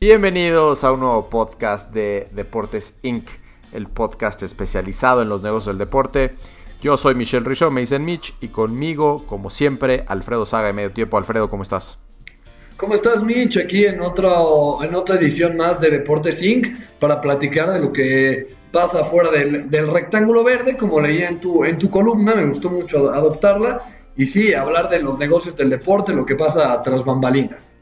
Bienvenidos a un nuevo podcast de Deportes Inc., el podcast especializado en los negocios del deporte. Yo soy Michelle Richaud, me dicen Mitch, y conmigo, como siempre, Alfredo Saga de Medio Tiempo. Alfredo, ¿cómo estás? ¿Cómo estás, Mitch? Aquí en, en otra edición más de Deportes Inc. para platicar de lo que pasa fuera del, del rectángulo verde, como leía en tu, en tu columna, me gustó mucho adoptarla. Y sí, hablar de los negocios del deporte, lo que pasa tras bambalinas.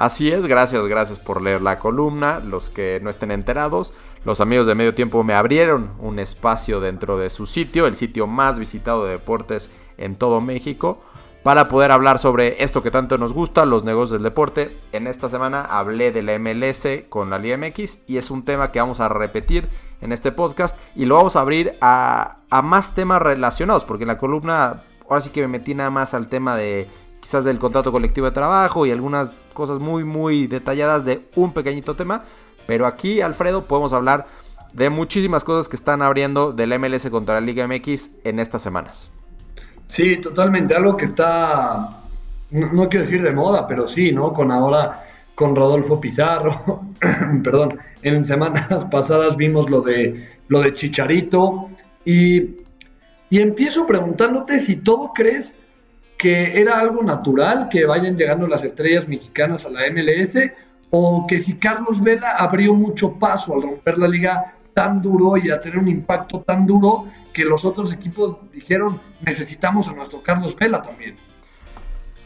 Así es, gracias, gracias por leer la columna. Los que no estén enterados, los amigos de Medio Tiempo me abrieron un espacio dentro de su sitio, el sitio más visitado de deportes en todo México, para poder hablar sobre esto que tanto nos gusta, los negocios del deporte. En esta semana hablé de la MLS con la Liga MX y es un tema que vamos a repetir en este podcast y lo vamos a abrir a, a más temas relacionados, porque en la columna ahora sí que me metí nada más al tema de quizás del contrato colectivo de trabajo y algunas cosas muy, muy detalladas de un pequeñito tema. Pero aquí, Alfredo, podemos hablar de muchísimas cosas que están abriendo del MLS contra la Liga MX en estas semanas. Sí, totalmente. Algo que está, no, quiero decir de moda, pero sí, ¿no? Con ahora, con Rodolfo Pizarro, perdón, en semanas pasadas vimos lo de, lo de Chicharito y, y empiezo preguntándote si todo crees que era algo natural que vayan llegando las estrellas mexicanas a la MLS o que si Carlos Vela abrió mucho paso al romper la liga tan duro y a tener un impacto tan duro que los otros equipos dijeron necesitamos a nuestro Carlos Vela también.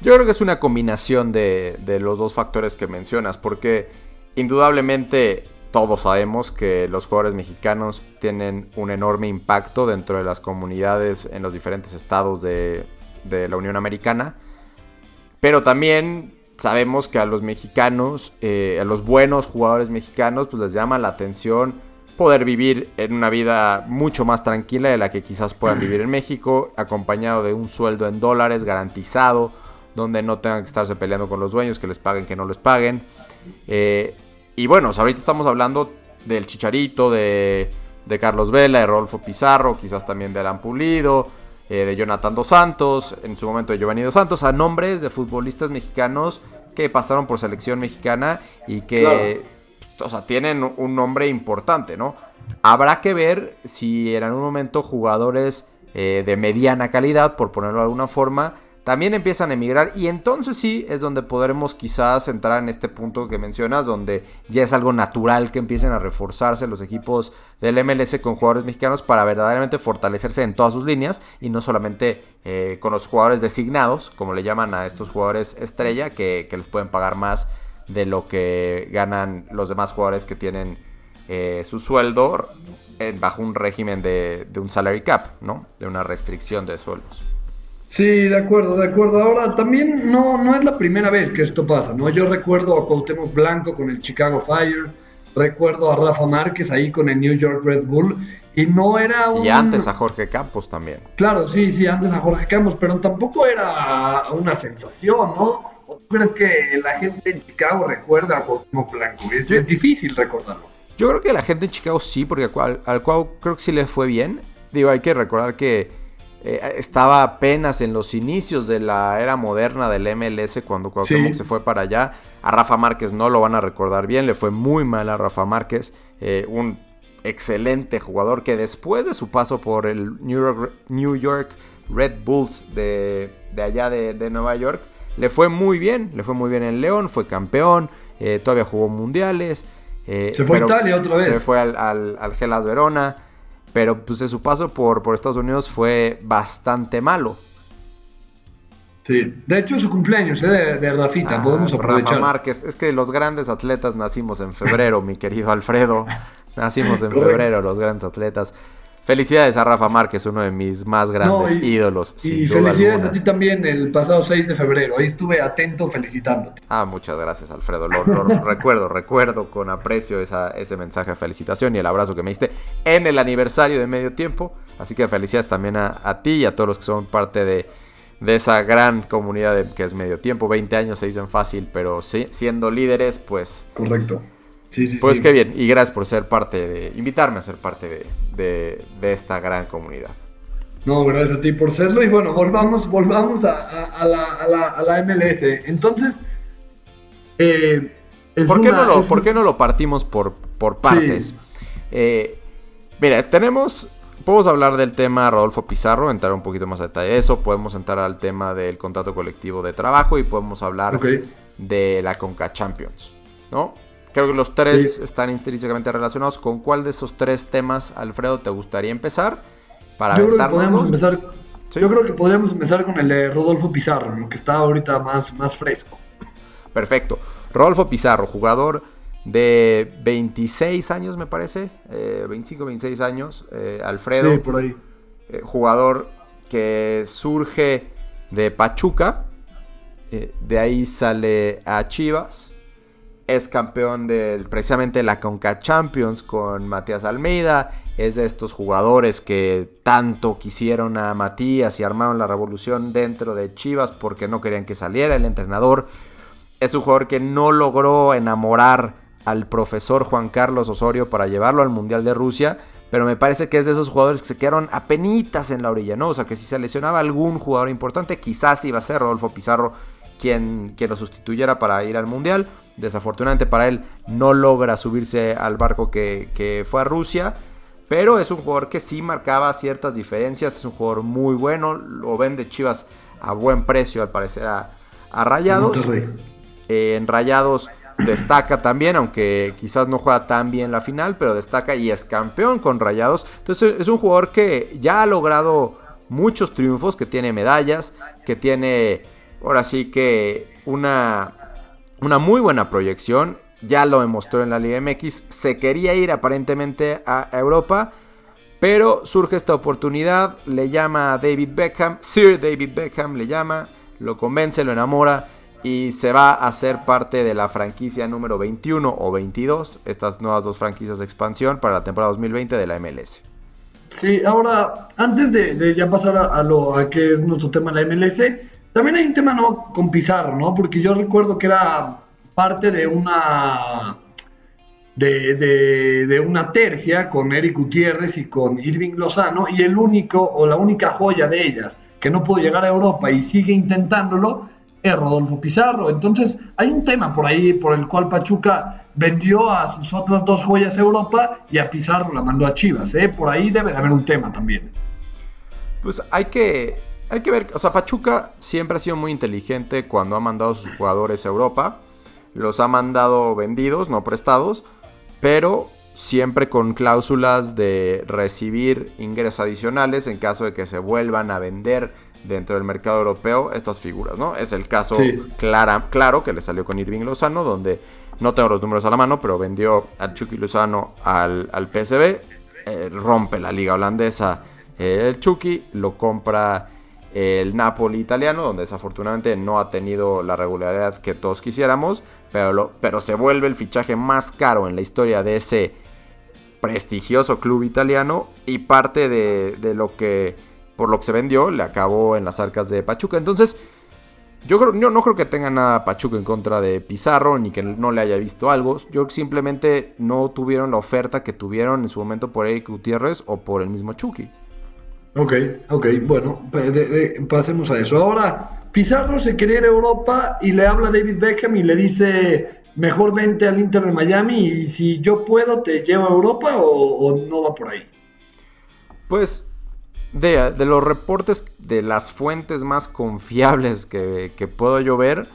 Yo creo que es una combinación de, los dos factores que mencionas, porque indudablemente todos sabemos que los jugadores mexicanos tienen un enorme impacto dentro de las comunidades en los diferentes estados de, de la Unión Americana. Pero también sabemos que a los mexicanos, eh, a los buenos jugadores mexicanos, pues les llama la atención poder vivir en una vida mucho más tranquila de la que quizás puedan vivir en México, acompañado de un sueldo en dólares garantizado, donde no tengan que estarse peleando con los dueños, que les paguen, que no les paguen. Eh, y bueno, ahorita estamos hablando del Chicharito, de, de Carlos Vela, de Rodolfo Pizarro, quizás también de Alan Pulido, eh, de Jonathan Dos Santos, en su momento de Giovanni Dos Santos, a nombres de futbolistas mexicanos que pasaron por selección mexicana y que, o sea, tienen un nombre importante, ¿no? Habrá que ver si en algún momento jugadores eh, de mediana calidad, por ponerlo de alguna forma, también empiezan a emigrar y entonces sí es donde podremos quizás entrar en este punto que mencionas, donde ya es algo natural que empiecen a reforzarse los equipos del MLS con jugadores mexicanos para verdaderamente fortalecerse en todas sus líneas y no solamente eh, con los jugadores designados, como le llaman a estos jugadores estrella, que, les pueden pagar más de lo que ganan los demás jugadores que tienen eh, su sueldo bajo un régimen de, de un salary cap, ¿no? De una restricción de sueldos. Sí, de acuerdo, de acuerdo. Ahora, también no, no es la primera vez que esto pasa, ¿no? Yo recuerdo a Cuauhtémoc Blanco con el Chicago Fire, recuerdo a Rafa Márquez ahí con el New York Red Bull, y no era un... Y antes a Jorge Campos también. Claro, sí, sí, antes a Jorge Campos, pero tampoco era una sensación, ¿no? ¿O tú crees que la gente en Chicago recuerda a Cuauhtémoc Blanco? Es, difícil recordarlo. Yo creo que la gente en Chicago sí, porque al, al cual creo que sí le fue bien. Digo, hay que recordar que eh, estaba apenas en los inicios de la era moderna del MLS cuando Cuauhtémoc se fue para allá. A Rafa Márquez no lo van a recordar bien, le fue muy mal a Rafa Márquez, eh, un excelente jugador que después de su paso por el New York, Red Bulls de, allá de, Nueva York, le fue muy bien, le fue muy bien en León, fue campeón, eh, todavía jugó mundiales. se fue a Italia otra vez. Se fue al, al, al Gelas Verona. Pero pues su paso por, por Estados Unidos fue bastante malo. Sí, de hecho es su cumpleaños ¿eh? de, de Rafita, ah, podemos aprovechar. Rafa Márquez, es que los grandes atletas nacimos en febrero, mi querido Alfredo. Nacimos en febrero los grandes atletas. Felicidades a Rafa Márquez, uno de mis más grandes ídolos. y felicidades a ti también el pasado 6 de febrero. Ahí estuve atento felicitándote. Ah, muchas gracias, Alfredo. Lo, recuerdo, recuerdo con aprecio ese mensaje de felicitación y el abrazo que me diste en el aniversario de medio tiempo. Así que felicidades también a, ti y a todos los que son parte de, esa gran comunidad que es medio tiempo. 20 años se dicen fácil, pero sí, siendo líderes, pues. Correcto pues qué bien, y gracias por ser parte de, invitarme a ser parte de, esta gran comunidad. No, gracias a ti por serlo. Y bueno, volvamos, volvamos a, la, MLS. Entonces, eh, ¿Por, qué no lo, ¿Por, qué no lo, partimos por, por partes? Eh, mira, tenemos Podemos hablar del tema Rodolfo Pizarro, entrar un poquito más a detalle de eso. Podemos entrar al tema del contrato colectivo de trabajo y podemos hablar de la Conca Champions, ¿no? Creo que los tres están intrínsecamente relacionados. ¿Con cuál de esos tres temas, Alfredo, te gustaría empezar? Para yo creo que podemos empezar. Yo creo que podríamos empezar con el de Rodolfo Pizarro, que está ahorita más, más fresco. Perfecto. Rodolfo Pizarro, jugador de 26 años, me parece. 25, 26 años. Eh, Alfredo. Sí, por ahí. Eh, jugador que surge de Pachuca. Eh, de ahí sale a Chivas es campeón del precisamente la Conca Champions con Matías Almeida. Es de estos jugadores que tanto quisieron a Matías y armaron la revolución dentro de Chivas porque no querían que saliera el entrenador. Es un jugador que no logró enamorar al profesor Juan Carlos Osorio para llevarlo al Mundial de Rusia, pero me parece que es de esos jugadores que se quedaron apenitas en la orilla, ¿no? O sea, que si se lesionaba algún jugador importante, quizás iba a ser Rodolfo Pizarro quien, lo sustituyera para ir al Mundial. Desafortunadamente para él no logra subirse al barco que, fue a Rusia. Pero es un jugador que sí marcaba ciertas diferencias. Es un jugador muy bueno. Lo vende Chivas a buen precio al parecer a, Rayados. Eh, en Rayados destaca también, aunque quizás no juega tan bien la final, pero destaca y es campeón con Rayados. Entonces es un jugador que ya ha logrado muchos triunfos, que tiene medallas, que tiene ahora sí que una, una muy buena proyección. Ya lo demostró en la Liga MX. Se quería ir aparentemente a Europa. Pero surge esta oportunidad. Le llama a David Beckham. Sir David Beckham le llama. Lo convence, lo enamora. Y se va a ser parte de la franquicia número 21 o 22. Estas nuevas dos franquicias de expansión para la temporada 2020 de la MLS. Sí, ahora, antes de, ya pasar a, lo a es nuestro tema la MLS, también hay un tema ¿no? con Pizarro, ¿no? Porque yo recuerdo que era parte de una de, una tercia con Eric Gutiérrez y con Irving Lozano, y el único o la única joya de ellas que no pudo llegar a Europa y sigue intentándolo es Rodolfo Pizarro. Entonces, hay un tema por ahí por el cual Pachuca vendió a sus otras dos joyas a Europa y a Pizarro la mandó a Chivas. ¿eh? Por ahí debe de haber un tema también. Pues hay que hay que ver, o sea, Pachuca siempre ha sido muy inteligente cuando ha mandado a sus jugadores a Europa. Los ha mandado vendidos, no prestados, pero siempre con cláusulas de recibir ingresos adicionales en caso de que se vuelvan a vender dentro del mercado europeo estas figuras, ¿no? Es el caso claro que le salió con Irving Lozano, donde no tengo los números a la mano, pero vendió a Chucky Lozano al, al PSB, eh, rompe la liga holandesa eh, el Chucky, lo compra el Napoli italiano, donde desafortunadamente no ha tenido la regularidad que todos quisiéramos, pero, pero se vuelve el fichaje más caro en la historia de ese prestigioso club italiano y parte de, lo que por lo que se vendió le acabó en las arcas de Pachuca. Entonces, yo, creo, no creo que tenga nada Pachuca en contra de Pizarro ni que no le haya visto algo. Yo simplemente no tuvieron la oferta que tuvieron en su momento por Eric Gutiérrez o por el mismo Chucky. Ok, ok, bueno, pasemos a eso. Ahora, Pizarro se quiere ir a Europa y le habla a David Beckham y le dice, mejor vente al Inter de Miami y si yo puedo te llevo a Europa o, no va por ahí. Pues de, los reportes de las fuentes más confiables que, puedo yo ver,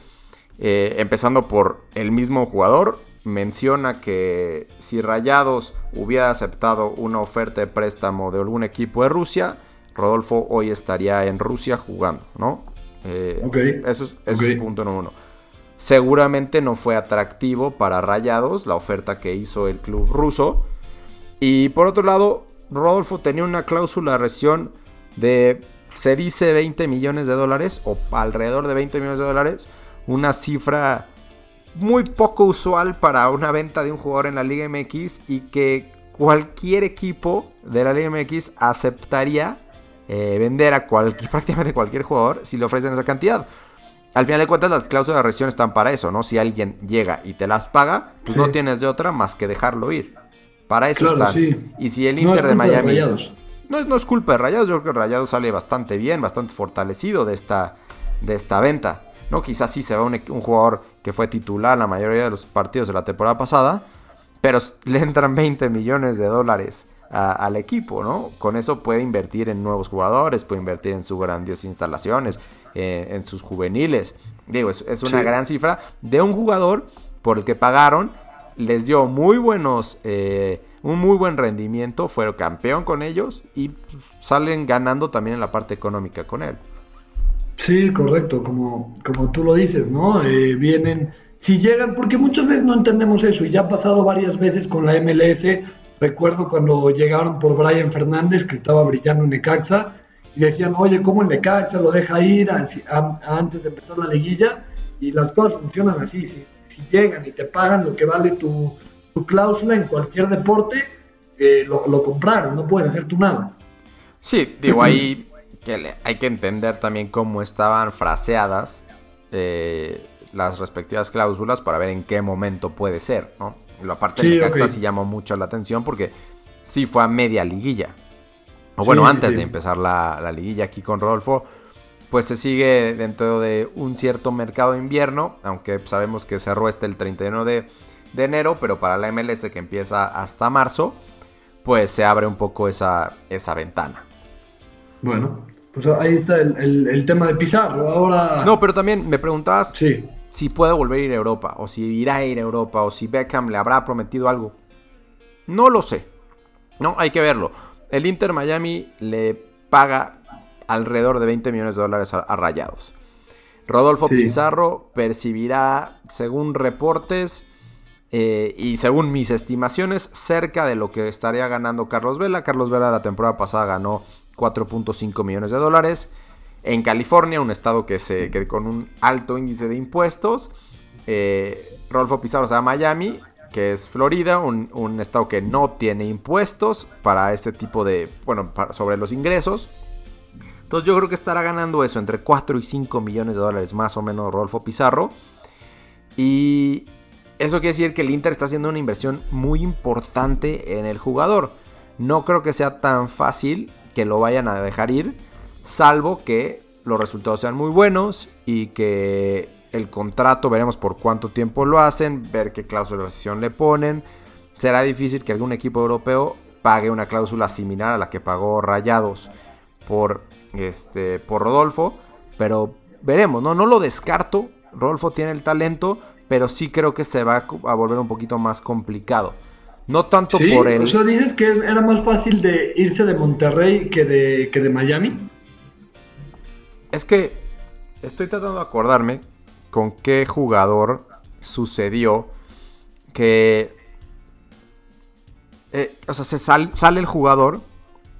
eh, empezando por el mismo jugador, menciona que si Rayados hubiera aceptado una oferta de préstamo de algún equipo de Rusia, Rodolfo hoy estaría en Rusia jugando, ¿no? Eh, eso, es, punto número uno. Seguramente no fue atractivo para Rayados la oferta que hizo el club ruso. Y por otro lado, Rodolfo tenía una cláusula de rescisión de, se dice 20 millones de dólares o alrededor de 20 millones de dólares. Una cifra muy poco usual para una venta de un jugador en la Liga MX y que cualquier equipo de la Liga MX aceptaría eh, vender a cualquier, prácticamente cualquier jugador si le ofrecen esa cantidad. Al final de cuentas, las cláusulas de rescisión están para eso, ¿no? Si alguien llega y te las paga, pues no tienes de otra más que dejarlo ir. Para eso están. Y si el Inter de Miami. no, no, es culpa de Rayados, yo creo que Rayados sale bastante bien, bastante fortalecido de esta, de esta venta. ¿no? Quizás sí se va un, un, jugador que fue titular la mayoría de los partidos de la temporada pasada, pero le entran 20 millones de dólares al equipo, ¿no? Con eso puede invertir en nuevos jugadores, puede invertir en sus grandiosas instalaciones, eh, en sus juveniles. Digo, es, una gran cifra de un jugador por el que pagaron, les dio muy buenos, eh, un muy buen rendimiento, fueron campeón con ellos y salen ganando también en la parte económica con él. Sí, correcto, como, como tú lo dices, ¿no? Eh, vienen, si llegan, porque muchas veces no entendemos eso y ya ha pasado varias veces con la MLS. Recuerdo cuando llegaron por Brian Fernández, que estaba brillando en Necaxa, y decían, oye, ¿cómo en Necaxa lo deja ir antes de empezar la liguilla? Y las cosas funcionan así, si, llegan y te pagan lo que vale tu, cláusula en cualquier deporte, eh, lo, compraron, no puedes hacer tú nada. Sí, digo, ahí hay que entender también cómo estaban fraseadas eh, las respectivas cláusulas para ver en qué momento puede ser, ¿no? La parte de Necaxa sí llamó mucho la atención porque sí fue a media liguilla. O bueno, antes de empezar la, liguilla aquí con Rodolfo, pues se sigue dentro de un cierto mercado de invierno, aunque sabemos que cerró este el 31 de, de enero, pero para la MLS que empieza hasta marzo, pues se abre un poco esa, esa ventana. Bueno, pues ahí está el, tema de Pizarro. Ahora. No, pero también me preguntabas si puede volver a ir a Europa, o si irá a ir a Europa, o si Beckham le habrá prometido algo. No lo sé. No, hay que verlo. El Inter Miami le paga alrededor de 20 millones de dólares a, Rayados. Rodolfo Pizarro percibirá, según reportes eh, y según mis estimaciones, cerca de lo que estaría ganando Carlos Vela. Carlos Vela la temporada pasada ganó 4.5 millones de dólares. En California, un estado que, se, con un alto índice de impuestos, eh, Rolfo Pizarro se va a Miami, que es Florida, un, estado que no tiene impuestos para este tipo de, bueno, sobre los ingresos. Entonces yo creo que estará ganando eso, entre 4 y 5 millones de dólares más o menos Rolfo Pizarro. Y eso quiere decir que el Inter está haciendo una inversión muy importante en el jugador. No creo que sea tan fácil que lo vayan a dejar ir, salvo que los resultados sean muy buenos y que el contrato veremos por cuánto tiempo lo hacen, ver qué cláusula de rescisión le ponen. Será difícil que algún equipo europeo pague una cláusula similar a la que pagó Rayados por, este, por Rodolfo, pero veremos, ¿no? No lo descarto. Rodolfo tiene el talento, pero sí creo que se va a volver un poquito más complicado. No tanto por el. O sea, dices que era más fácil de irse de Monterrey que de, que de Miami. Es que estoy tratando de acordarme con qué jugador sucedió que. Eh, o sea, se sale el jugador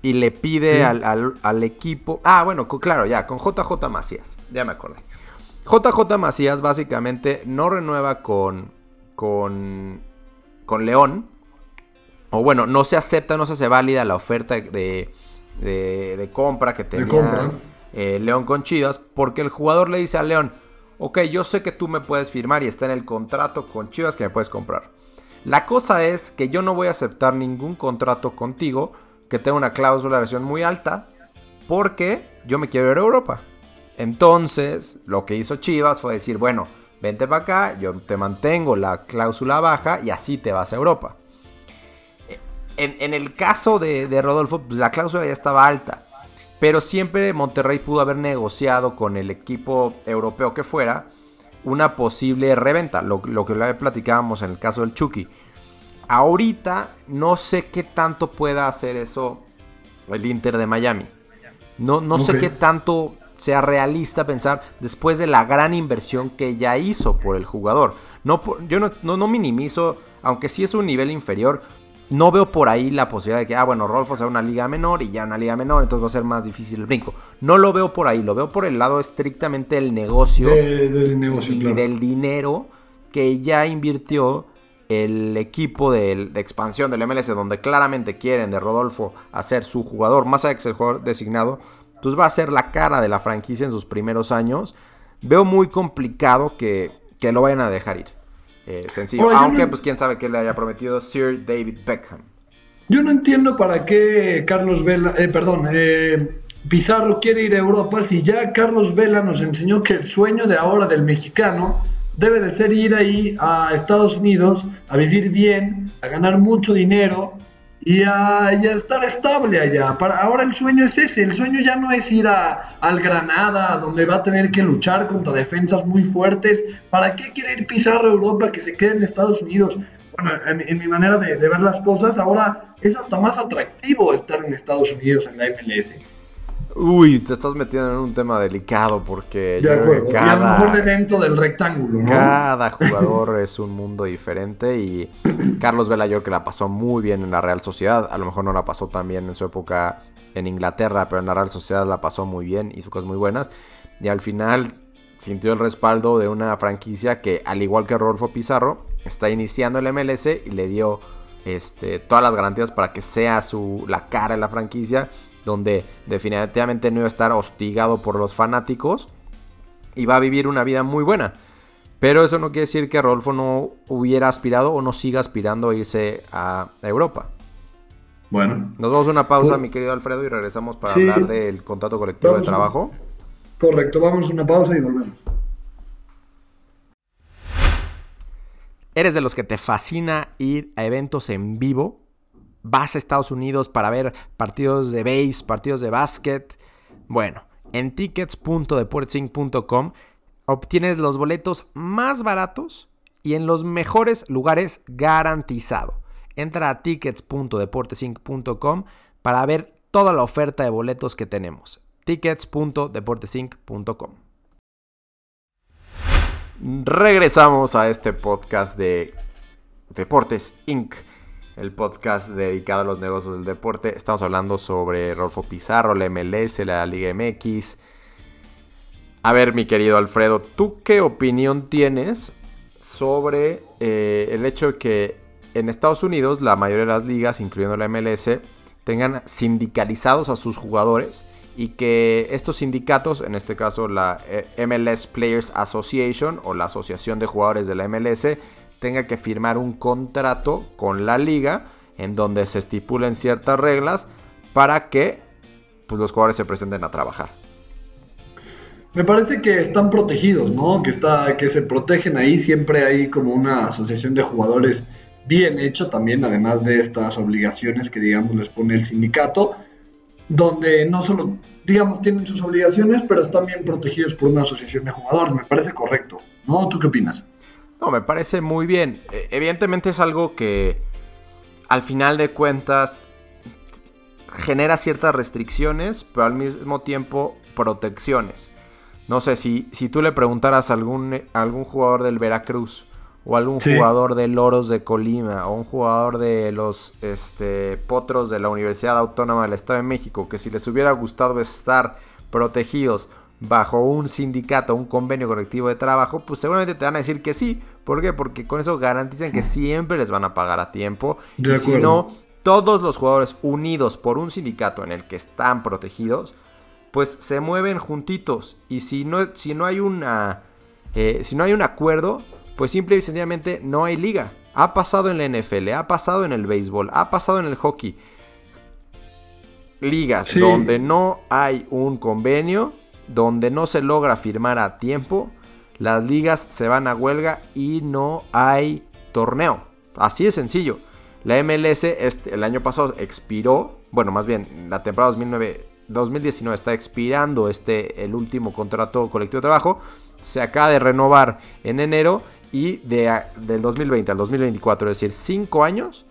y le pide al, equipo. Ah, bueno, claro, ya, con JJ Macías. Ya me acordé. JJ Macías básicamente no renueva con. con. con León o bueno, no se acepta, no se hace válida la oferta de, de, compra que tenía eh, León con Chivas, porque el jugador le dice a León, ok, yo sé que tú me puedes firmar y está en el contrato con Chivas que me puedes comprar. La cosa es que yo no voy a aceptar ningún contrato contigo que tenga una cláusula de versión muy alta, porque yo me quiero ir a Europa. Entonces, lo que hizo Chivas fue decir, bueno, vente para acá, yo te mantengo la cláusula baja y así te vas a Europa en, el caso de, Rodolfo, pues, la cláusula ya estaba alta. Pero siempre Monterrey pudo haber negociado con el equipo europeo que fuera una posible reventa. Lo, que le platicábamos en el caso del Chucky. Ahorita no sé qué tanto pueda hacer eso el Inter de Miami. No, no sé qué tanto sea realista pensar después de la gran inversión que ya hizo por el jugador. No, yo no, no, no minimizo, aunque sí es un nivel inferior, no veo por ahí la posibilidad de que, ah, bueno, Rolfo sea una liga menor y ya una liga menor, entonces va a ser más difícil el brinco. No lo veo por ahí, lo veo por el lado estrictamente del negocio, y del dinero que ya invirtió el equipo de, expansión del MLS, donde claramente quieren de Rodolfo hacer su jugador, más allá de que el jugador designado, pues va a ser la cara de la franquicia en sus primeros años. Veo muy complicado que, que lo vayan a dejar ir. Eh, sencillo. Aunque, pues quién sabe qué le haya prometido Sir David Beckham. Yo no entiendo para qué Carlos Vela, eh, perdón, eh, Pizarro quiere ir a Europa si ya Carlos Vela nos enseñó que el sueño de ahora del mexicano debe de ser ir ahí a Estados Unidos a vivir bien, a ganar mucho dinero y a, estar estable allá. Para, ahora el sueño es ese, el sueño ya no es ir a, al Granada, donde va a tener que luchar contra defensas muy fuertes. ¿Para qué quiere ir Pizarro a Europa que se quede en Estados Unidos? Bueno, en, mi manera de, de, ver las cosas, ahora es hasta más atractivo estar en Estados Unidos en la MLS. Uy, te estás metiendo en un tema delicado porque que cada, y a lo mejor de dentro del rectángulo, ¿no? Cada jugador es un mundo diferente y Carlos Vela yo que la pasó muy bien en la Real Sociedad, a lo mejor no la pasó tan bien en su época en Inglaterra, pero en la Real Sociedad la pasó muy bien, hizo cosas muy buenas. Y al final sintió el respaldo de una franquicia que al igual que Rodolfo Pizarro está iniciando el MLS y le dio este, todas las garantías para que sea su, la cara de la franquicia donde definitivamente no iba a estar hostigado por los fanáticos y va a vivir una vida muy buena. Pero eso no quiere decir que Rodolfo no hubiera aspirado o no siga aspirando a irse a Europa. Bueno. Nos vamos a una pausa, mi querido Alfredo, y regresamos para hablar del contrato colectivo de trabajo. Correcto, vamos a una pausa y volvemos. ¿Eres de los que te fascina ir a eventos en vivo? Vas a Estados Unidos para ver partidos de base, partidos de básquet. Bueno, en tickets.deportesync.com obtienes los boletos más baratos y en los mejores lugares garantizado. Entra a tickets.deportesync.com para ver toda la oferta de boletos que tenemos. tickets.deportesync.com. Regresamos a este podcast de Deportes Inc el podcast dedicado a los negocios del deporte. Estamos hablando sobre Rolfo Pizarro, la MLS, la Liga MX. A ver, mi querido Alfredo, ¿tú qué opinión tienes sobre eh, el hecho de que en Estados Unidos la mayoría de las ligas, incluyendo la MLS, tengan sindicalizados a sus jugadores y que estos sindicatos, en este caso la eh, MLS Players Association o la Asociación de Jugadores de la MLS, tenga que firmar un contrato con la liga en donde se estipulen ciertas reglas para que pues, los jugadores se presenten a trabajar. Me parece que están protegidos, ¿no? Que, está, que se protegen ahí, siempre hay como una asociación de jugadores bien hecha también, además de estas obligaciones que digamos les pone el sindicato, donde no solo, digamos, tienen sus obligaciones, pero están bien protegidos por una asociación de jugadores. Me parece correcto, ¿no? ¿Tú qué opinas? No, me parece muy bien. E, evidentemente es algo que al final de cuentas genera ciertas restricciones, pero al mismo tiempo protecciones. No sé, si, si tú le preguntaras a algún, algún jugador del Veracruz o algún jugador de Loros de Colima o un jugador de los este, Potros de la Universidad Autónoma del Estado de México que si les hubiera gustado estar protegidos bajo un sindicato, un convenio colectivo de trabajo, pues seguramente te van a decir que sí. ¿Por qué? Porque con eso garantizan que siempre les van a pagar a tiempo. y si no, todos los jugadores unidos por un sindicato en el que están protegidos, pues se mueven juntitos. Y si no, si no hay una. Eh, si no hay un acuerdo, pues simple y sencillamente no hay liga. Ha pasado en la NFL, ha pasado en el béisbol, ha pasado en el hockey. Ligas donde no hay un convenio, donde no se logra firmar a tiempo, las ligas se van a huelga y no hay torneo. Así de sencillo. La MLS este, el año pasado expiró, bueno, más bien la temporada 2009, 2019 está expirando este, el último contrato colectivo de trabajo. Se acaba de renovar en enero y de, del 2020 al 2024, es decir, 5 años,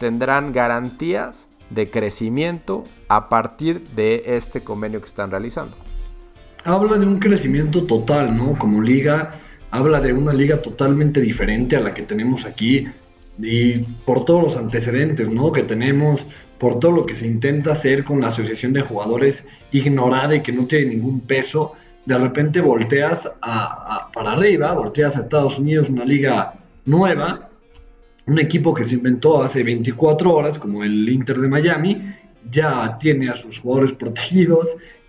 tendrán garantías de crecimiento a partir de este convenio que están realizando habla de un crecimiento total, ¿no? Como liga, habla de una liga totalmente diferente a la que tenemos aquí y por todos los antecedentes, ¿no? Que tenemos, por todo lo que se intenta hacer con la asociación de jugadores ignorada y que no tiene ningún peso, de repente volteas a, para arriba, volteas a Estados Unidos, una liga nueva, un equipo que se inventó hace 24 horas, como el Inter de Miami, ya tiene a sus jugadores protegidos,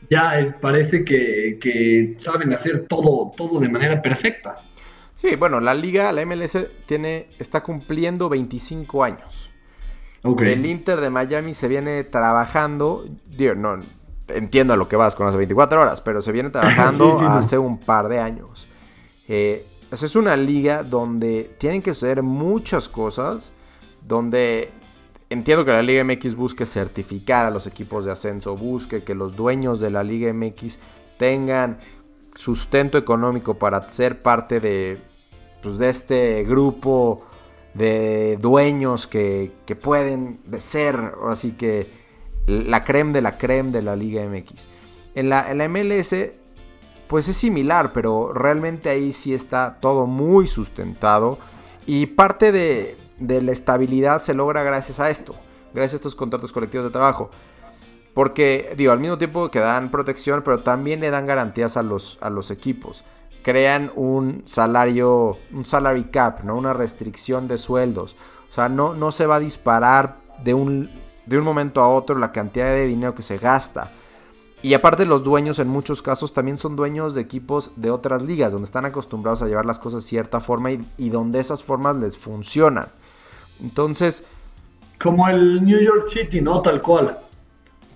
ya es, parece que, saben hacer todo, todo de manera perfecta. Sí, bueno, la liga, la MLS, tiene, está cumpliendo 25 años. El Inter de Miami se viene trabajando, digo, no entiendo a lo que vas con las 24 horas, pero se viene trabajando hace un par de años. Eh, es una liga donde tienen que ser muchas cosas, donde entiendo que la Liga MX busque certificar a los equipos de ascenso, busque que los dueños de la Liga MX tengan sustento económico para ser parte de, pues, de este grupo de dueños que, pueden ser, así que la creme de la creme de la Liga MX. En la, en la MLS, pues es similar, pero realmente ahí sí está todo muy sustentado y parte de, de la estabilidad se logra gracias a esto, gracias a estos contratos colectivos de trabajo. Porque, digo, al mismo tiempo que dan protección, pero también le dan garantías a los, a los equipos. Crean un salario, un salary cap, ¿no? Una restricción de sueldos. O sea, no, no se va a disparar de un, de un momento a otro la cantidad de dinero que se gasta. Y aparte los dueños en muchos casos también son dueños de equipos de otras ligas, donde están acostumbrados a llevar las cosas de cierta forma y, y donde esas formas les funcionan. Entonces... Como el New York City, ¿no? Tal cual.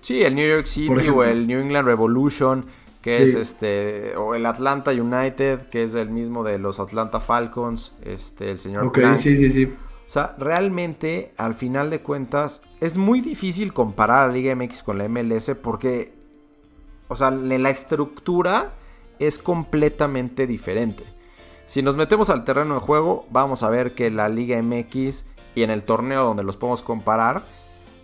Sí, el New York City o el New England Revolution, que es este, o el Atlanta United, que es el mismo de los Atlanta Falcons, este, el señor Ok, sí, sí, sí. O sea, realmente, al final de cuentas, es muy difícil comparar a la Liga MX con la MLS porque, o sea, la estructura es completamente diferente. Si nos metemos al terreno de juego, vamos a ver que la Liga MX y en el torneo donde los podemos comparar,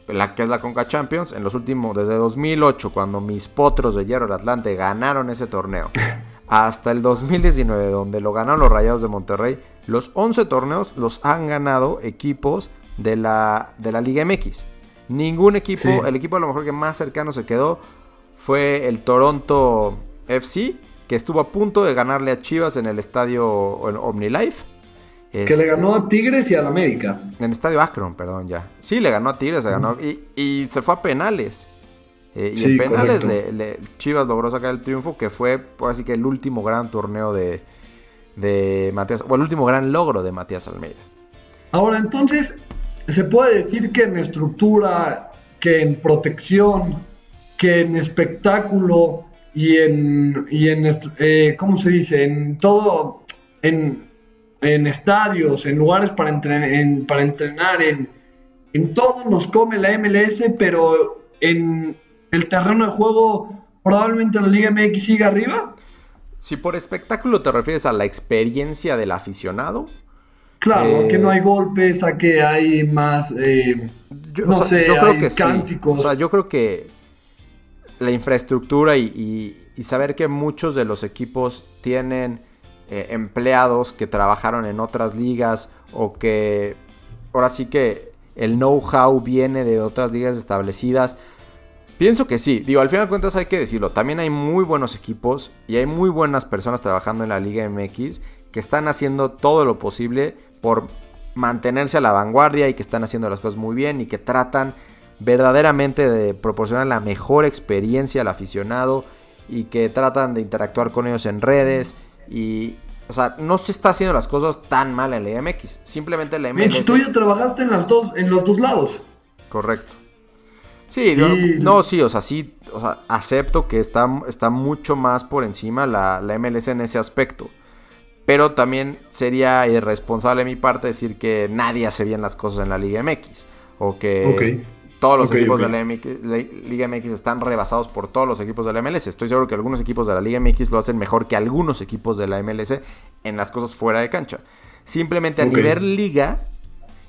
la que es la Conca Champions, en los últimos, desde 2008, cuando mis potros de Hierro del Atlante ganaron ese torneo, hasta el 2019, donde lo ganaron los Rayados de Monterrey, los 11 torneos los han ganado equipos de la, de la Liga MX. Ningún equipo, el equipo a lo mejor que más cercano se quedó fue el Toronto FC, que estuvo a punto de ganarle a Chivas en el estadio OmniLife que le ganó a Tigres y al América. En el estadio Akron, perdón, ya. Sí, le ganó a Tigres, se ganó. Y, se fue a penales. Eh, y en penales le, Chivas logró sacar el triunfo, que fue pues, así que el último gran torneo de, de Matías, o el último gran logro de Matías Almeida. Ahora, entonces, se puede decir que en estructura, que en protección, que en espectáculo y en, y en eh, ¿cómo se dice? En todo, en en estadios, en lugares para, entrenar, en, para entrenar, en, en todo nos come la MLS, pero en el terreno de juego probablemente la Liga MX siga arriba. Si por espectáculo te refieres a la experiencia del aficionado. Claro, a que no hay golpes, a que hay más, eh, no sé, yo creo que cánticos. O sea, yo creo que la infraestructura y saber que muchos de los equipos tienen eh, empleados que trabajaron en otras ligas o que ahora sí que el know-how viene de otras ligas establecidas. Pienso que sí, digo, al final de cuentas hay que decirlo, también hay muy buenos equipos y hay muy buenas personas trabajando en la Liga MX que están haciendo todo lo posible por mantenerse a la vanguardia y que están haciendo las cosas muy bien y que tratan verdaderamente de proporcionar la mejor experiencia al aficionado y que tratan de interactuar con ellos en redes y, o sea, no se está haciendo las cosas tan mal en la MX. Simplemente la MX. tú ya trabajaste en, las dos, en los dos lados. Correcto. Sí, no, sí, o sea, sí, o sea, acepto que está, está mucho más por encima la, la, MLS en ese aspecto. Pero también sería irresponsable de mi parte decir que nadie hace bien las cosas en la Liga MX. O que todos los equipos de la, Liga MX están rebasados por todos los equipos de la MLS. Estoy seguro que algunos equipos de la Liga MX lo hacen mejor que algunos equipos de la MLS en las cosas fuera de cancha. Simplemente a nivel liga,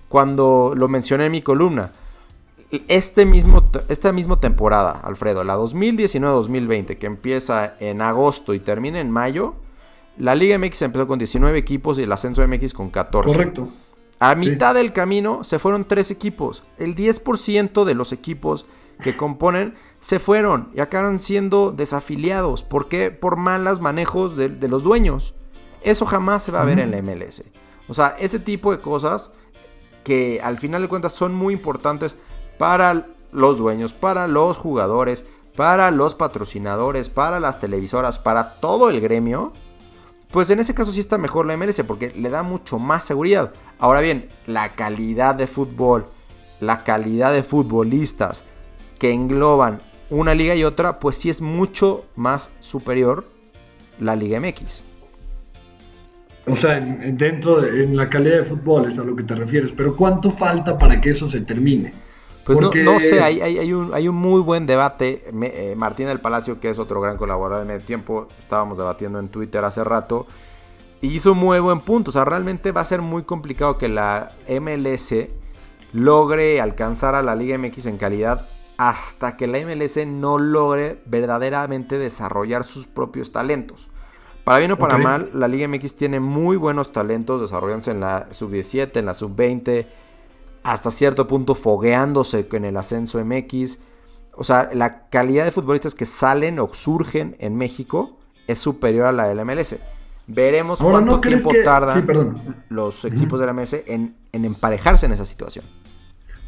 cuando lo mencioné en mi columna, este mismo, esta misma temporada, Alfredo, la 2019-2020, que empieza en agosto y termina en mayo, la Liga MX empezó con 19 equipos y el Ascenso MX con 14. Correcto. A mitad del camino se fueron tres equipos. El 10% de los equipos que componen se fueron y acaban siendo desafiliados. ¿Por qué? Por malos manejos de, los dueños. Eso jamás se va a ver en la MLS. O sea, ese tipo de cosas que al final de cuentas son muy importantes para los dueños, para los jugadores, para los patrocinadores, para las televisoras, para todo el gremio pues en ese caso sí está mejor la MLS porque le da mucho más seguridad. Ahora bien, la calidad de fútbol, la calidad de futbolistas que engloban una liga y otra, pues sí es mucho más superior la Liga MX. O sea, dentro de en la calidad de fútbol es a lo que te refieres, pero ¿cuánto falta para que eso se termine? Pues no, sé, hay, hay, un, hay un muy buen debate. Eh, Martín del Palacio, que es otro gran colaborador en el tiempo, estábamos debatiendo en Twitter hace rato, y hizo un muy buen punto. O sea, realmente va a ser muy complicado que la MLS logre alcanzar a la Liga MX en calidad hasta que la MLS no logre verdaderamente desarrollar sus propios talentos. Para bien o para mal, la Liga MX tiene muy buenos talentos desarrollándose en la sub-17, en la sub-20, hasta cierto punto fogueándose en el ascenso MX. O sea, la calidad de futbolistas que salen o surgen en México es superior a la del MLS. Veremos cuánto tiempo tardan los equipos de la MLS en, en emparejarse en esa situación.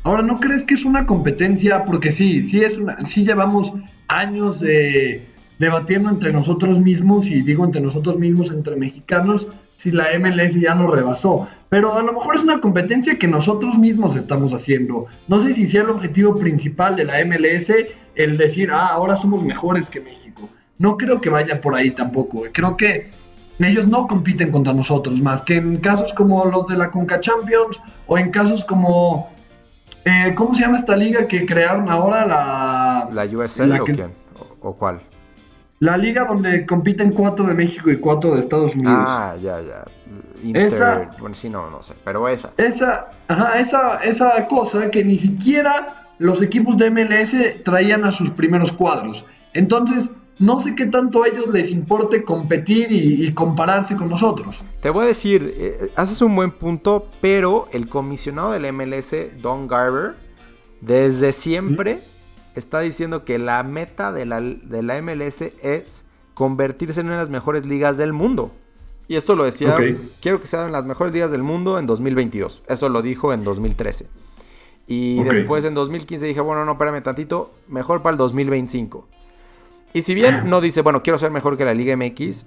Ahora, ¿no crees que es una competencia? Porque sí, sí es una, sí llevamos años de debatiendo entre nosotros mismos, y digo entre nosotros mismos, entre mexicanos, si la MLS ya nos rebasó. Pero a lo mejor es una competencia que nosotros mismos estamos haciendo. No sé si sea el objetivo principal de la MLS el decir, ah, ahora somos mejores que México. No creo que vaya por ahí tampoco. Creo que ellos no compiten contra nosotros, más que en casos como los de la Conca Champions o en casos como... Eh, ¿Cómo se llama esta liga que crearon ahora? La, ¿La USL o, quién? ¿O cuál? La liga donde compiten cuatro de México y cuatro de Estados Unidos. Ah, ya, ya. esa, bueno, sí, no, no sé, pero esa. Esa, ajá, esa, esa cosa que ni siquiera los equipos de MLS traían a sus primeros cuadros. Entonces, no sé qué tanto a ellos les importe competir y, compararse con nosotros. Te voy a decir, eh, haces un buen punto, pero el comisionado del MLS, Don Garber, desde siempre está diciendo que la meta de la, de la MLS es convertirse en una de las mejores ligas del mundo. Y esto lo decía, quiero que sean las mejores ligas del mundo en 2022. Eso lo dijo en 2013. Y después en 2015 dije, bueno, no, espérame tantito, mejor para el 2025. Y si bien no dice, bueno, quiero ser mejor que la Liga MX,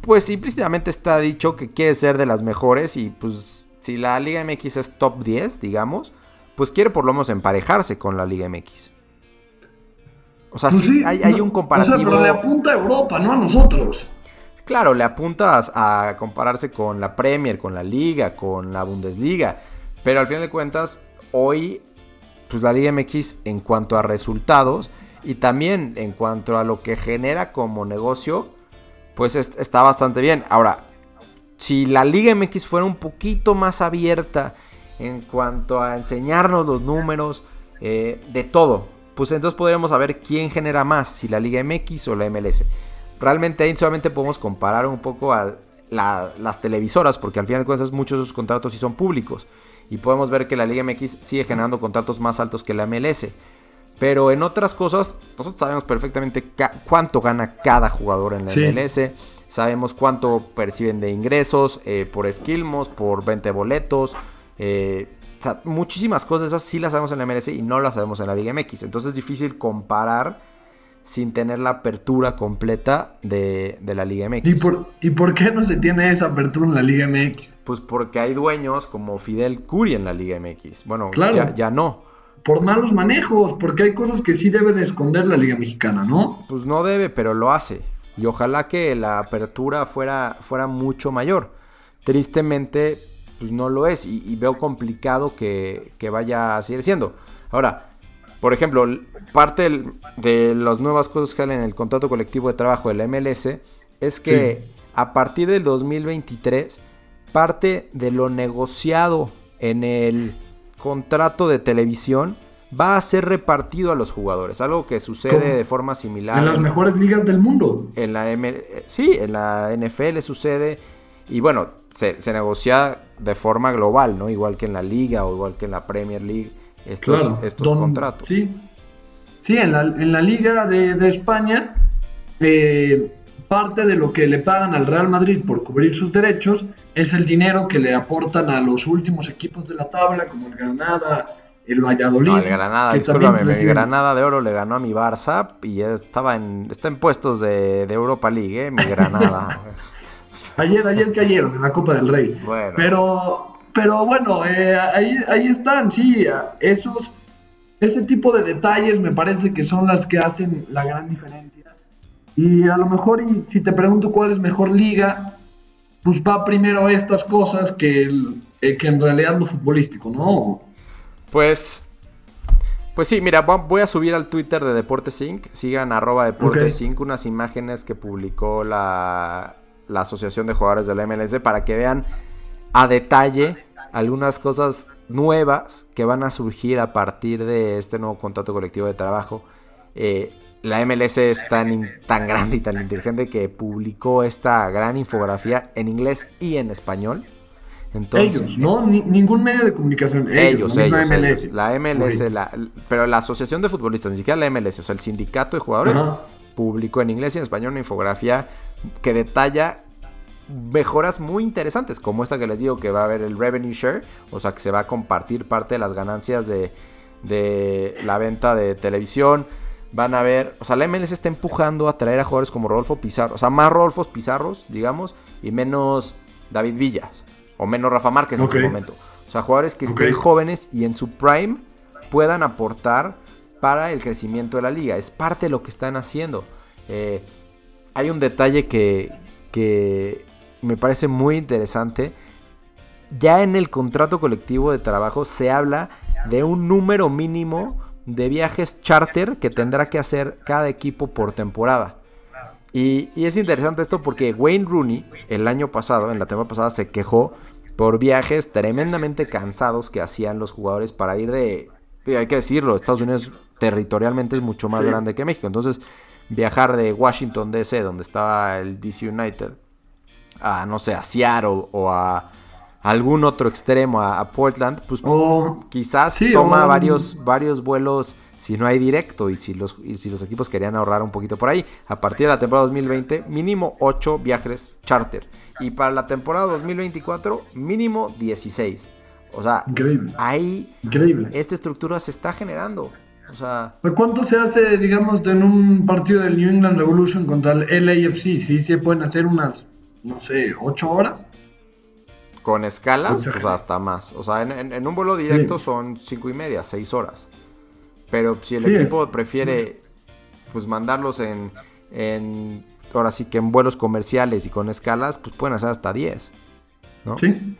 pues implícitamente está dicho que quiere ser de las mejores y pues si la Liga MX es top 10, digamos, pues quiere por lo menos emparejarse con la Liga MX. O sea, pues sí, hay, un comparativo. O sea, pero le apunta a Europa, no a nosotros. Claro, le apuntas a compararse con la Premier, con la Liga, con la Bundesliga. Pero al final de cuentas, hoy, pues la Liga MX en cuanto a resultados y también en cuanto a lo que genera como negocio, pues está bastante bien. Ahora, si la Liga MX fuera un poquito más abierta en cuanto a enseñarnos los números eh, de todo, pues entonces podríamos saber quién genera más, si la Liga MX o la MLS. Realmente ahí solamente podemos comparar un poco a las televisoras, porque al final de cuentas muchos de esos contratos sí son públicos. Y podemos ver que la Liga MX sigue generando contratos más altos que la MLS. Pero en otras cosas, nosotros sabemos perfectamente cuánto gana cada jugador en la MLS. Sabemos cuánto perciben de ingresos eh, por esquilmos, por 20 boletos. Eh, o sea, muchísimas cosas esas sí las sabemos en la MLS y no las sabemos en la Liga MX. Entonces es difícil comparar sin tener la apertura completa de, la Liga MX. ¿Y por, ¿Y por qué no se tiene esa apertura en la Liga MX? Pues porque hay dueños como Fidel Curi en la Liga MX. Bueno, ya, ya no. Por malos manejos, porque hay cosas que sí debe de esconder la Liga Mexicana, ¿no? Pues no debe, pero lo hace. Y ojalá que la apertura fuera, fuera mucho mayor. Tristemente, pues no lo es y, veo complicado que, vaya a seguir siendo. Ahora, por ejemplo, parte de las nuevas cosas que salen en el contrato colectivo de trabajo del MLS es que a partir del 2023, parte de lo negociado en el contrato de televisión va a ser repartido a los jugadores, algo que sucede de forma similar. En las mejores ligas del mundo. En la sí, en la NFL sucede y bueno, se, negocia de forma global, ¿no? Igual que en la liga o igual que en la Premier League, estos, estos contratos. Sí, sí en, la, en la liga de, España, eh, parte de lo que le pagan al Real Madrid por cubrir sus derechos es el dinero que le aportan a los últimos equipos de la tabla, como el Granada, el Valladolid. No, el Granada, discúlpame, el Granada de Oro le ganó a mi Barça y estaba en, está en puestos de, de Europa League, ¿eh? Mi Granada. Ayer, ayer cayeron en la Copa del Rey. Pero, pero bueno, eh, ahí, ahí están, sí, esos, ese tipo de detalles me parece que son las que hacen la gran diferencia. Y a lo mejor, y si te pregunto cuál es mejor liga, pues va primero estas cosas que, eh, que en realidad lo futbolístico, ¿no? Pues pues sí, mira, voy a subir al Twitter de Deportes Inc. Sigan arroba Deportes Inc. unas imágenes que publicó la, la Asociación de Jugadores de la MLS para que vean a detalle algunas cosas nuevas que van a surgir a partir de este nuevo contrato colectivo de trabajo. Eh, la MLS es tan, tan grande y tan inteligente que publicó esta gran infografía en inglés y en español. Entonces, ellos, ¿no? ningún medio de comunicación. Ellos, ellos, la MLS. La MLS, pero la Asociación de Futbolistas, ni siquiera la MLS, o sea, el sindicato de jugadores, publicó en inglés y en español una infografía que detalla mejoras muy interesantes, como esta que les digo que va a haber el revenue share, o sea que se va a compartir parte de las ganancias de, la venta de televisión. Van a ver, o sea, la MLS está empujando a traer a jugadores como Rodolfo Pizarro, o sea, más Rodolfo Pizarros, digamos, y menos David Villas, o menos Rafa Márquez en su momento. O sea, jugadores que estén jóvenes y en su prime puedan aportar para el crecimiento de la liga. Es parte de lo que están haciendo. Eh, hay un detalle que, que me parece muy interesante. Ya en el contrato colectivo de trabajo se habla de un número mínimo de viajes charter que tendrá que hacer cada equipo por temporada. Y, es interesante esto porque Wayne Rooney el año pasado, en la temporada pasada, se quejó por viajes tremendamente cansados que hacían los jugadores para ir de, hay que decirlo, Estados Unidos territorialmente es mucho más grande que México. Entonces, viajar de Washington DC, donde estaba el DC United, a, no sé, a Seattle o a algún otro extremo, a, Portland, pues quizás toma varios, varios vuelos si no hay directo y si, los, y si los equipos querían ahorrar un poquito por ahí. A partir de la temporada 2020, mínimo 8 viajes charter. Y para la temporada 2024, mínimo 16. O sea, ahí Increíble. esta estructura se está generando. O sea, ¿Cuánto se hace, digamos, en un partido del New England Revolution contra el LAFC? Sí, se pueden hacer unas no sé, ocho horas. Con escalas, pues hasta más. O sea, en, un vuelo directo son cinco y media, seis horas. Pero si el equipo prefiere pues mandarlos en, en, ahora sí que en vuelos comerciales y con escalas, pues pueden hacer hasta 10. ¿no? Sí.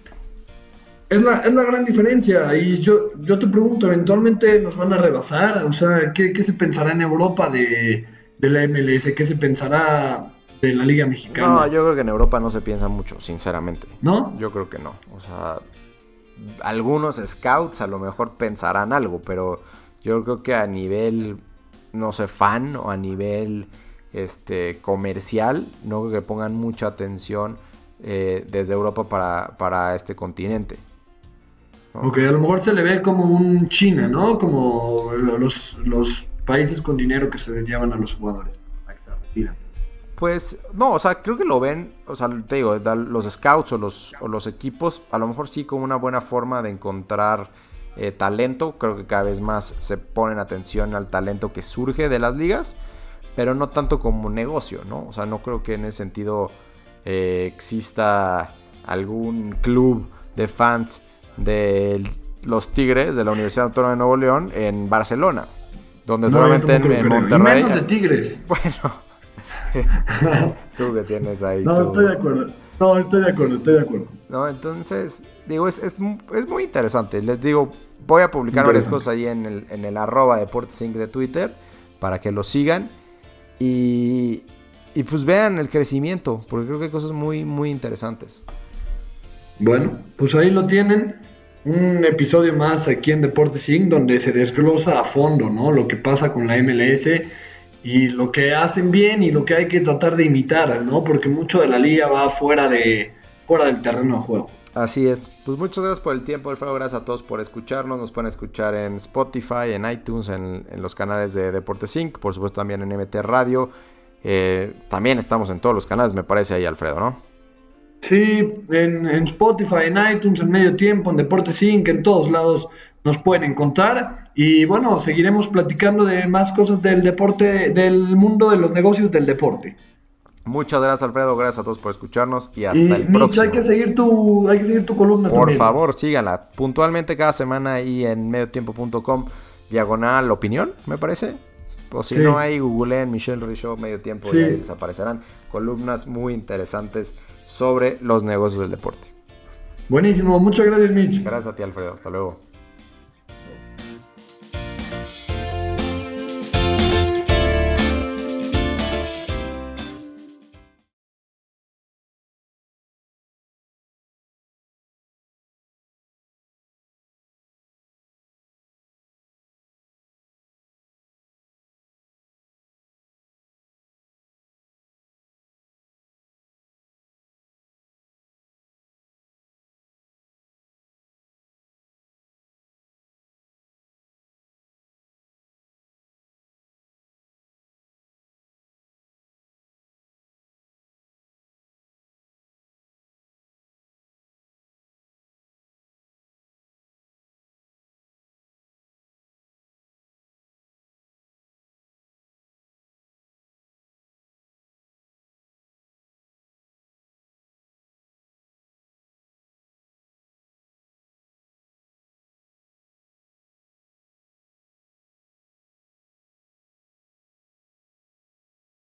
Es la, es la, gran diferencia. Y yo, yo te pregunto, ¿eventualmente nos van a rebasar? O sea, ¿qué, qué se pensará en Europa de, de la MLS? ¿Qué se pensará de la Liga Mexicana. No, yo creo que en Europa no se piensa mucho, sinceramente. ¿No? Yo creo que no. O sea, algunos scouts a lo mejor pensarán algo, pero yo creo que a nivel, no sé, fan o a nivel este, comercial, no creo que pongan mucha atención eh, desde Europa para, para este continente. Ok, a lo mejor se le ve como un China, ¿no? Como los, los países con dinero que se llevan a los jugadores a que se retiran. Pues no, o sea, creo que lo ven, o sea, te digo, los scouts o los, los equipos, a lo mejor sí como una buena forma de encontrar eh, talento. Creo que cada vez más se ponen atención al talento que surge de las ligas, pero no tanto como negocio, ¿no? O sea, no creo que en ese sentido eh, exista algún club de fans de los Tigres de la Universidad Autónoma de Nuevo León en Barcelona, donde solamente en, en Monterrey. Menos de Tigres. Bueno. Tú que tienes ahí. No, estoy de acuerdo. No, estoy de acuerdo, estoy de acuerdo. No, entonces, digo, es, es, es muy interesante. Les digo, voy a publicar varias cosas ahí en el, en el arroba Deportes de Twitter para que lo sigan. Y, y pues vean el crecimiento, porque creo que hay cosas muy, muy interesantes. Bueno, pues ahí lo tienen. Un episodio más aquí en Deportes Inc. donde se desglosa a fondo, ¿no? Lo que pasa con la MLS y lo que hacen bien y lo que hay que tratar de imitar, ¿no? Porque mucho de la liga va fuera de fuera del terreno de juego. Así es. Pues muchas gracias por el tiempo, Alfredo. Gracias a todos por escucharnos. Nos pueden escuchar en Spotify, en iTunes, en, los canales de Deportes Inc. Por supuesto también en MT Radio. Eh, también estamos en todos los canales, me parece ahí, Alfredo, ¿no? Sí, en, en Spotify, en iTunes, en Medio Tiempo, en Deportes Inc., en todos lados nos pueden encontrar. Y bueno, seguiremos platicando de más cosas del deporte, del mundo de los negocios del deporte. Muchas gracias, Alfredo. Gracias a todos por escucharnos y hasta el próximo. Hay que seguir tu, hay que seguir tu columna Por favor, síganla puntualmente cada semana ahí en mediotiempo.com, diagonal opinión, me parece. O si no, hay Google en Michelle Richaud, medio tiempo, y ahí desaparecerán columnas muy interesantes sobre los negocios del deporte. Buenísimo, muchas gracias Mitch. Gracias a ti Alfredo, hasta luego.